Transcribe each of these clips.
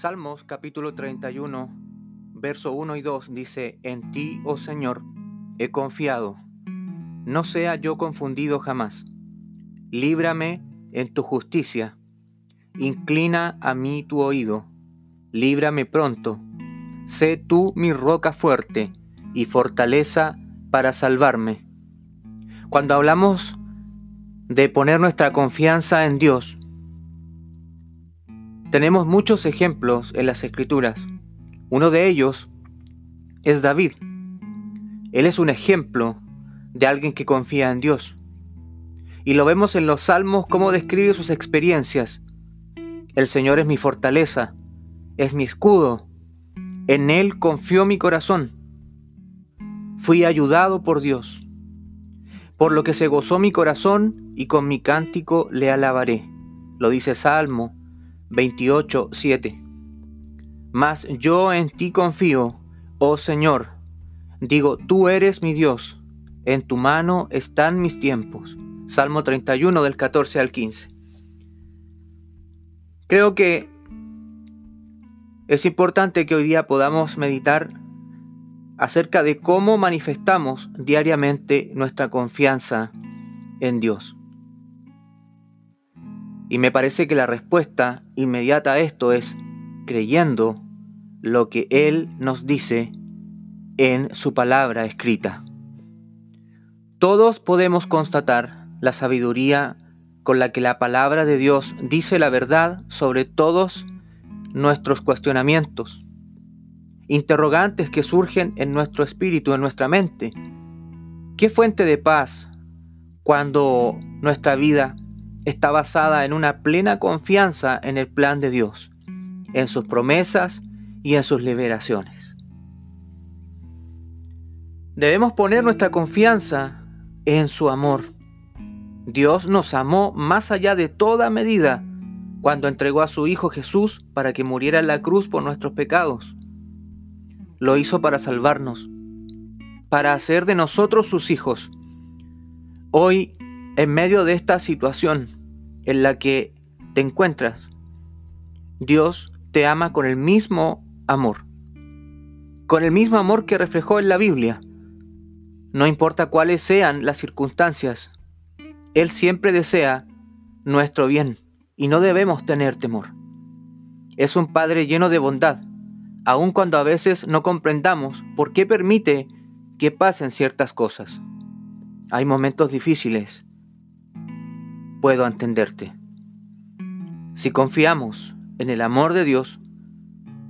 Salmos capítulo 31, verso 1 y 2 dice, En ti, oh Señor, he confiado, no sea yo confundido jamás. Líbrame en tu justicia, inclina a mí tu oído, líbrame pronto, sé tú mi roca fuerte y fortaleza para salvarme. Cuando hablamos de poner nuestra confianza en Dios, tenemos muchos ejemplos en las escrituras. Uno de ellos es David. Él es un ejemplo de alguien que confía en Dios. Y lo vemos en los salmos cómo describe sus experiencias. El Señor es mi fortaleza, es mi escudo. En Él confió mi corazón. Fui ayudado por Dios, por lo que se gozó mi corazón y con mi cántico le alabaré. Lo dice Salmo 28, 7. Mas yo en ti confío, oh Señor. Digo, tú eres mi Dios, en tu mano están mis tiempos. Salmo 31 del 14 al 15. Creo que es importante que hoy día podamos meditar acerca de cómo manifestamos diariamente nuestra confianza en Dios. Y me parece que la respuesta inmediata a esto es creyendo lo que Él nos dice en su palabra escrita. Todos podemos constatar la sabiduría con la que la palabra de Dios dice la verdad sobre todos nuestros cuestionamientos, interrogantes que surgen en nuestro espíritu, en nuestra mente. ¿Qué fuente de paz cuando nuestra vida está basada en una plena confianza en el plan de Dios, en sus promesas y en sus liberaciones. Debemos poner nuestra confianza en su amor. Dios nos amó más allá de toda medida cuando entregó a su Hijo Jesús para que muriera en la cruz por nuestros pecados. Lo hizo para salvarnos, para hacer de nosotros sus hijos. Hoy en medio de esta situación en la que te encuentras, Dios te ama con el mismo amor, con el mismo amor que reflejó en la Biblia. No importa cuáles sean las circunstancias, Él siempre desea nuestro bien y no debemos tener temor. Es un Padre lleno de bondad, aun cuando a veces no comprendamos por qué permite que pasen ciertas cosas. Hay momentos difíciles, puedo entenderte. Si confiamos en el amor de Dios,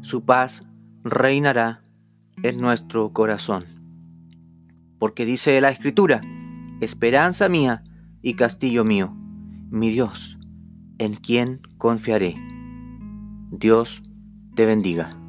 su paz reinará en nuestro corazón. Porque dice la Escritura, esperanza mía y castillo mío, mi Dios, en quien confiaré. Dios te bendiga.